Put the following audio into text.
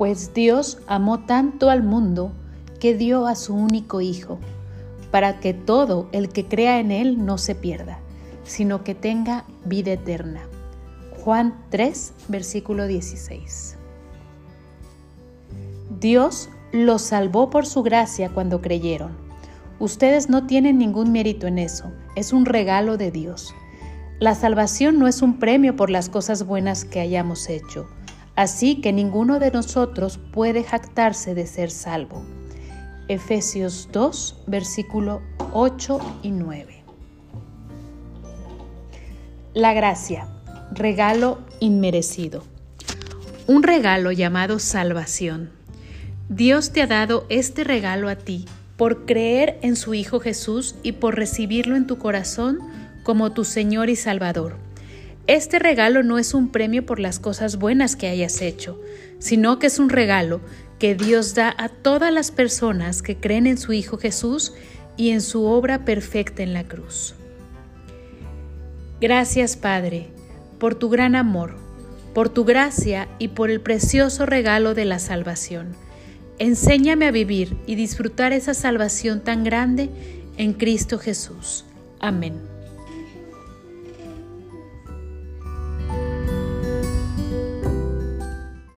Pues Dios amó tanto al mundo que dio a su único Hijo, para que todo el que crea en Él no se pierda, sino que tenga vida eterna. Juan 3, versículo 16. Dios los salvó por su gracia cuando creyeron. Ustedes no tienen ningún mérito en eso, es un regalo de Dios. La salvación no es un premio por las cosas buenas que hayamos hecho, así que ninguno de nosotros puede jactarse de ser salvo. Efesios 2, versículo 8 y 9. La gracia, regalo inmerecido. Un regalo llamado salvación. Dios te ha dado este regalo a ti por creer en su Hijo Jesús y por recibirlo en tu corazón como tu Señor y Salvador. Este regalo no es un premio por las cosas buenas que hayas hecho, sino que es un regalo que Dios da a todas las personas que creen en su Hijo Jesús y en su obra perfecta en la cruz. Gracias Padre, por tu gran amor, por tu gracia y por el precioso regalo de la salvación. Enséñame a vivir y disfrutar esa salvación tan grande en Cristo Jesús. Amén.